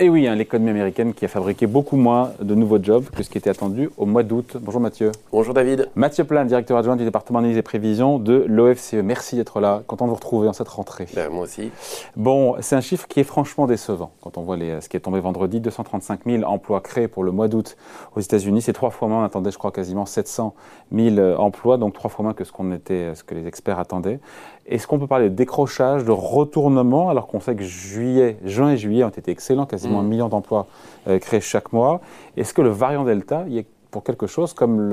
Et oui, hein, l'économie américaine qui a fabriqué beaucoup moins de nouveaux jobs que ce qui était attendu au mois d'août. Bonjour Mathieu. Bonjour David. Mathieu Plein, directeur adjoint du département d'analyse et prévision de l'OFCE. Merci d'être là. Content de vous retrouver en cette rentrée. Ben, moi aussi. Bon, c'est un chiffre qui est franchement décevant quand on voit les, ce qui est tombé vendredi. 235 000 emplois créés pour le mois d'août aux États-Unis. C'est trois fois moins. On attendait, je crois, quasiment 700 000 emplois, donc trois fois moins que ce qu'on était, ce que les experts attendaient. Est-ce qu'on peut parler de décrochage, de retournement, alors qu'on sait que juillet, juin et juillet ont été excellents, quasiment un mm. million d'emplois euh, créés chaque mois Est-ce que le variant Delta y est pour quelque chose comme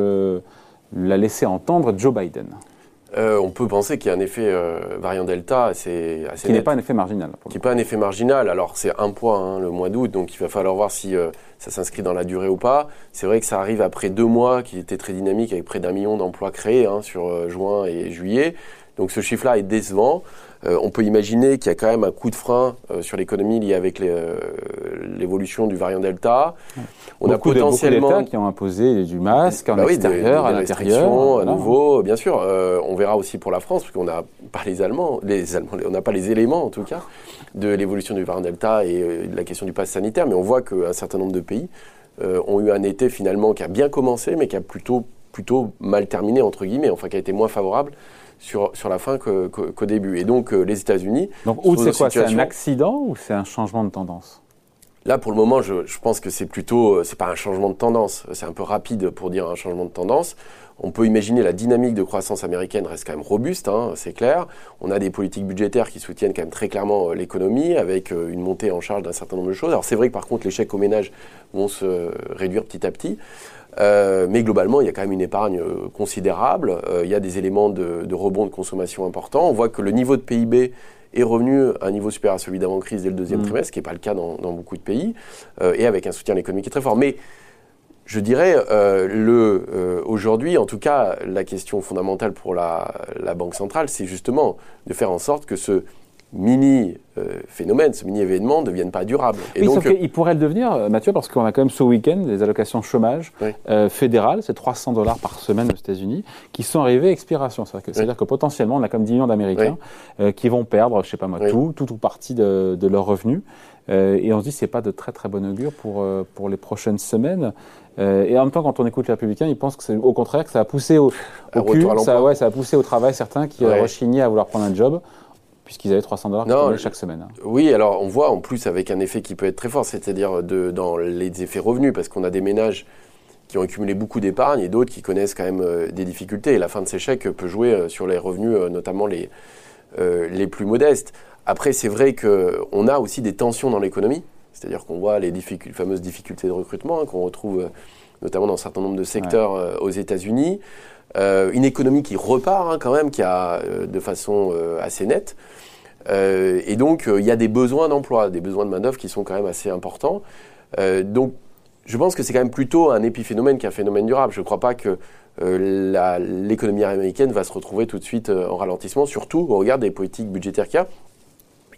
l'a laissé entendre Joe Biden? Euh, on peut penser qu'il y a un effet euh, variant Delta assez, Qui n'est pas un effet marginal. Qui n'est pas un effet marginal. Alors c'est un point hein, le mois d'août, donc il va falloir voir si ça s'inscrit dans la durée ou pas. C'est vrai que ça arrive après deux mois qui étaient très dynamiques avec près d'un million d'emplois créés hein, sur juin et juillet. Donc ce chiffre-là est décevant. Euh, on peut imaginer qu'il y a quand même un coup de frein euh, sur l'économie lié avec euh, l'évolution du variant Delta. On a potentiellement qui ont imposé du masque en bah extérieur, à l'intérieur, à nouveau, bien sûr. on verra aussi pour la France, parce qu'on n'a pas les Allemands, les Allemands, on n'a pas les éléments en tout cas de l'évolution du variant Delta et de la question du pass sanitaire. Mais on voit qu'un certain nombre de pays ont eu un été finalement qui a bien commencé, mais qui a plutôt plutôt mal terminé entre guillemets, enfin qui a été moins favorable sur, sur la fin qu'au début. Et donc, euh, les États-Unis. Donc, c'est quoi C'est un accident ou c'est un changement de tendance? Là, pour le moment, je, pense que c'est plutôt, euh, c'est pas un changement de tendance. C'est un peu rapide pour dire un changement de tendance. On peut imaginer la dynamique de croissance américaine reste quand même robuste, hein, c'est clair. On a des politiques budgétaires qui soutiennent quand même très clairement euh, l'économie, avec une montée en charge d'un certain nombre de choses. Alors c'est vrai que par contre, les chèques aux ménages vont se réduire petit à petit. Euh, mais globalement, il y a quand même une épargne euh, considérable. Euh, il y a des éléments de, rebond de consommation importants. On voit que le niveau de PIB est revenu à un niveau supérieur à celui d'avant-crise dès le deuxième mmh. trimestre, ce qui n'est pas le cas dans, beaucoup de pays, et avec un soutien à l'économie qui est très fort. Mais je dirais, le, aujourd'hui, en tout cas, la question fondamentale pour la, la Banque centrale, c'est justement de faire en sorte que ce mini euh, phénomène, ce mini événement ne devienne pas durable. Et oui, donc, il pourrait le devenir, euh, Mathieu, parce qu'on a quand même ce week-end des allocations chômage euh, fédérales, c'est 300 dollars par semaine aux États-Unis, qui sont arrivées à expiration. C'est-à-dire que, potentiellement, on a comme 10 millions d'Américains qui vont perdre, je sais pas moi, tout, tout ou partie de, de leurs revenus. et on se dit c'est pas de très très bon augure pour, pour les prochaines semaines. et en même temps, quand on écoute les républicains, ils pensent que c'est au contraire que ça a poussé au, au cul, ça, ouais, ça a poussé au travail certains qui rechignaient à vouloir prendre un job puisqu'ils avaient 300 dollars chaque semaine. Oui, alors on voit en plus avec un effet qui peut être très fort, c'est-à-dire dans les effets revenus, parce qu'on a des ménages qui ont accumulé beaucoup d'épargne et d'autres qui connaissent quand même euh, des difficultés. Et la fin de ces chèques peut jouer euh, sur les revenus, euh, notamment les, les plus modestes. Après, c'est vrai qu'on a aussi des tensions dans l'économie, c'est-à-dire qu'on voit les fameuses difficultés de recrutement hein, qu'on retrouve notamment dans un certain nombre de secteurs aux États-Unis. Euh, une économie qui repart hein, quand même, qui a euh, de façon euh, assez nette. et donc, il y a des besoins d'emploi, des besoins de main-d'œuvre qui sont quand même assez importants. donc, je pense que c'est quand même plutôt un épiphénomène qu'un phénomène durable. Je ne crois pas que l'économie américaine va se retrouver tout de suite en ralentissement, surtout au regard des politiques budgétaires qu'il y a.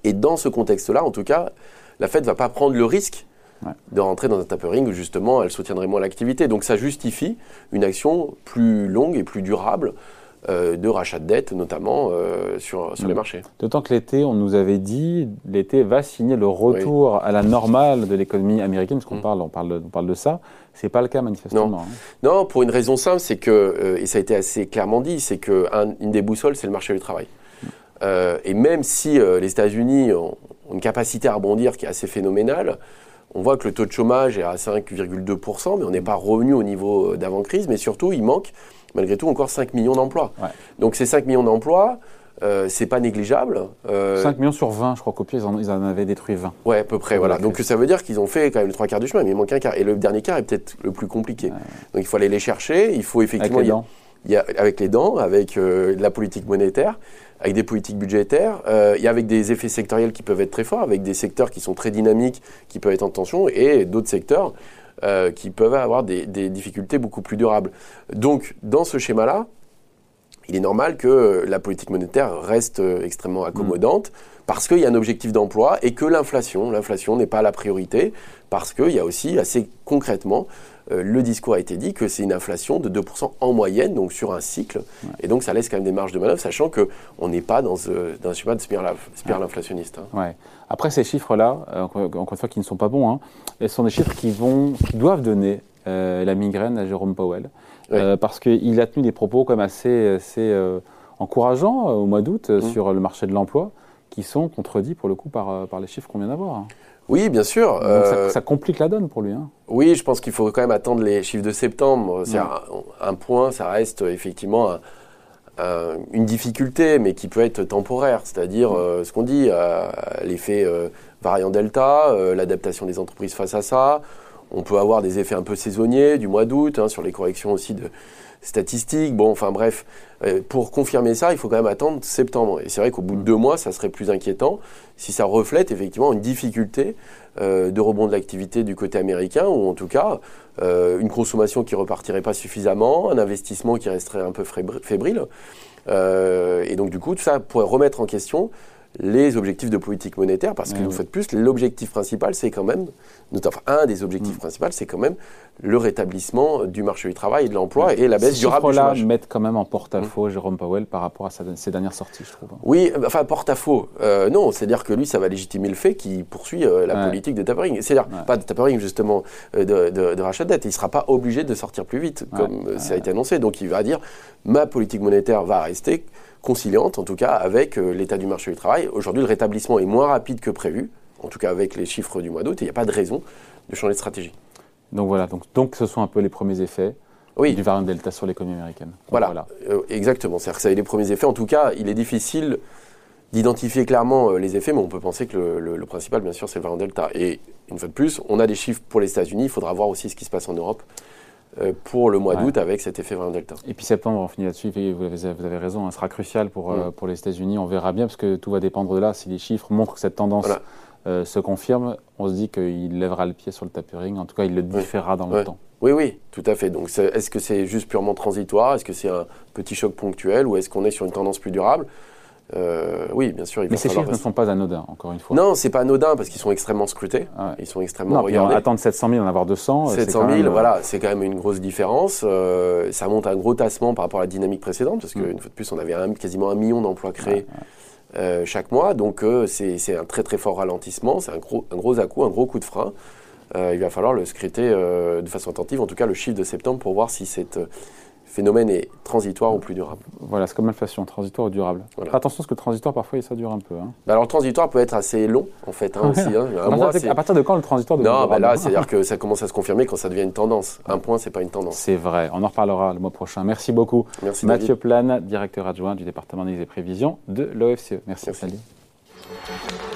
Et dans ce contexte-là, en tout cas, la Fed ne va pas prendre le risque de rentrer dans un tapering où justement elle soutiendrait moins l'activité. Donc ça justifie une action plus longue et plus durable euh, de rachat de dette, notamment euh, sur, sur les marchés. D'autant que l'été, on nous avait dit, l'été va signer le retour à la normale de l'économie américaine, parce qu'on mm. parle, on parle, de, on parle de ça. C'est pas le cas manifestement. Non, hein. non pour une raison simple, c'est que, euh, et ça a été assez clairement dit, c'est qu'une des boussoles, c'est le marché du travail. Et même si les États-Unis ont, ont, une capacité à rebondir qui est assez phénoménale, on voit que le taux de chômage est à 5,2%, mais on n'est pas revenu au niveau euh, d'avant-crise, mais surtout, il manque malgré tout encore 5 millions d'emplois. Donc ces 5 millions d'emplois, euh, c'est pas négligeable. 5 euh, millions sur 20, je crois qu'au pire, ils en, avaient détruit 20. Ouais, à peu près, voilà. Donc ça veut dire qu'ils ont fait quand même les trois quarts du chemin, mais il manque un quart. Et le dernier quart est peut-être le plus compliqué. Donc il faut aller les chercher, il faut effectivement... Avec les dents. Il y a, avec les dents, avec la politique monétaire avec des politiques budgétaires, euh, et avec des effets sectoriels qui peuvent être très forts, avec des secteurs qui sont très dynamiques, qui peuvent être en tension, et d'autres secteurs euh, qui peuvent avoir des, difficultés beaucoup plus durables. Donc, dans ce schéma-là, il est normal que la politique monétaire reste euh, extrêmement accommodante parce qu'il y a un objectif d'emploi et que l'inflation, l'inflation n'est pas la priorité parce qu'il y a aussi assez concrètement le discours a été dit que c'est une inflation de 2% en moyenne, donc sur un cycle. Et donc ça laisse quand même des marges de manœuvre, sachant qu'on n'est pas dans, dans un schéma de spirale, inflationniste. Hein. Ouais. Après, ces chiffres-là, encore une fois, qui ne sont pas bons, hein, ce sont des chiffres qui, vont, qui doivent donner la migraine à Jérôme Powell. parce qu'il a tenu des propos comme assez, assez encourageants au mois d'août mmh. sur le marché de l'emploi qui sont contredits pour le coup par, euh, par les chiffres qu'on vient d'avoir. Hein. Oui, bien sûr. Euh, ça, complique la donne pour lui. Hein. Oui, je pense qu'il faut quand même attendre les chiffres de septembre. C'est un, point, ça reste effectivement une difficulté, mais qui peut être temporaire. C'est-à-dire euh, ce qu'on dit, l'effet variant Delta, l'adaptation des entreprises face à ça. On peut avoir des effets un peu saisonniers du mois d'août, hein, sur les corrections aussi de, statistiques. Bon, enfin bref, euh, pour confirmer ça, il faut quand même attendre septembre. Et c'est vrai qu'au bout de deux mois, ça serait plus inquiétant si ça reflète effectivement une difficulté euh, de rebond de l'activité du côté américain, ou en tout cas euh, une consommation qui repartirait pas suffisamment, un investissement qui resterait un peu fébrile. et donc du coup, tout ça pourrait remettre en question les objectifs de politique monétaire, parce que, fois de plus, l'objectif principal, c'est quand même, enfin, un des objectifs mm. principaux, c'est quand même le rétablissement du marché du travail et de l'emploi et la baisse durable du chômage. mettent quand même en porte-à-faux mm. Jérôme Powell par rapport à ses dernières sorties, je trouve. Oui, enfin, porte-à-faux, euh, non, c'est-à-dire que lui, ça va légitimer le fait qu'il poursuit euh, la politique de tapering. C'est-à-dire, pas de tapering, justement, euh, de, de, rachat de dette. Il ne sera pas obligé de sortir plus vite, comme ça a été annoncé. Donc, il va dire, ma politique monétaire va rester conciliante, en tout cas, avec euh, l'état du marché du travail. Aujourd'hui, le rétablissement est moins rapide que prévu, en tout cas avec les chiffres du mois d'août, et il n'y a pas de raison de changer de stratégie. Donc voilà, donc, donc ce sont un peu les premiers effets du variant Delta sur l'économie américaine. Voilà, euh, exactement. C'est-à-dire que ça a les premiers effets. En tout cas, il est difficile d'identifier clairement euh, les effets, mais on peut penser que le, principal, bien sûr, c'est le variant Delta. Et une fois de plus, on a des chiffres pour les États-Unis, il faudra voir aussi ce qui se passe en Europe. Euh, pour le mois d'août avec cet effet variant Delta. Et puis septembre, on finit là-dessus, vous avez, vous avez raison, hein, sera crucial pour, euh, mm. pour les États-Unis. On verra bien, parce que tout va dépendre de là. Si les chiffres montrent que cette tendance euh, se confirme, on se dit qu'il lèvera le pied sur le tapering. En tout cas, il le différera dans le temps. Oui, oui, tout à fait. Donc, est-ce que c'est juste purement transitoire? Est-ce que c'est un petit choc ponctuel? Ou est-ce qu'on est sur une tendance plus durable? Euh, oui, bien sûr. Il Mais ces chiffres ne sont pas anodins, encore une fois. Non, c'est pas anodin parce qu'ils sont extrêmement scrutés. Ah Ils sont extrêmement non, regardés. Attendre 700 000, en avoir 200. 700 000, voilà, c'est quand même une grosse différence. Euh, ça monte à un gros tassement par rapport à la dynamique précédente parce qu'une mm. fois de plus, on avait quasiment un million d'emplois créés. Euh, chaque mois, donc c'est un très très fort ralentissement, c'est un gros, un gros à-coup, un gros coup de frein. il va falloir le scruter de façon attentive, en tout cas le chiffre de septembre, pour voir si cette, phénomène est transitoire ou plus durable. Voilà, c'est comme l'inflation, transitoire ou durable. Attention, parce que transitoire, parfois, ça dure un peu. Hein. Bah, alors, le transitoire peut être assez long, en fait, hein, aussi. Hein. à partir de quand le transitoire devient Non, bah là, c'est-à-dire que ça commence à se confirmer quand ça devient une tendance. Un point, c'est pas une tendance. C'est vrai, on en reparlera le mois prochain. Merci beaucoup. Merci, Mathieu Plane, directeur adjoint du département d'analyse et prévision de l'OFCE. Merci, Merci.